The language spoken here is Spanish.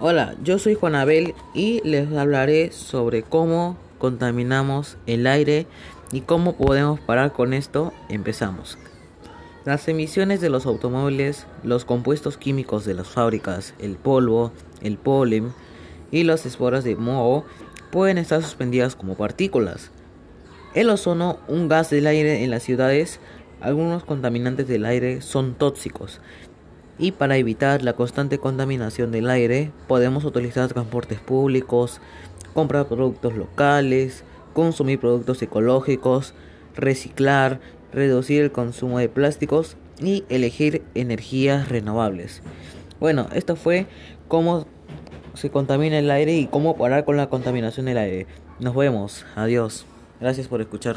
Hola, yo soy Juan Abel y les hablaré sobre cómo contaminamos el aire y cómo podemos parar con esto. Empezamos. Las emisiones de los automóviles, los compuestos químicos de las fábricas, el polvo, el polen y las esporas de moho pueden estar suspendidas como partículas. El ozono, un gas del aire en las ciudades, algunos contaminantes del aire son tóxicos y para evitar la constante contaminación del aire podemos utilizar transportes públicos, comprar productos locales, consumir productos ecológicos, reciclar, reducir el consumo de plásticos y elegir energías renovables. Bueno, esto fue cómo se contamina el aire y cómo parar con la contaminación del aire. Nos vemos. Adiós. Gracias por escuchar.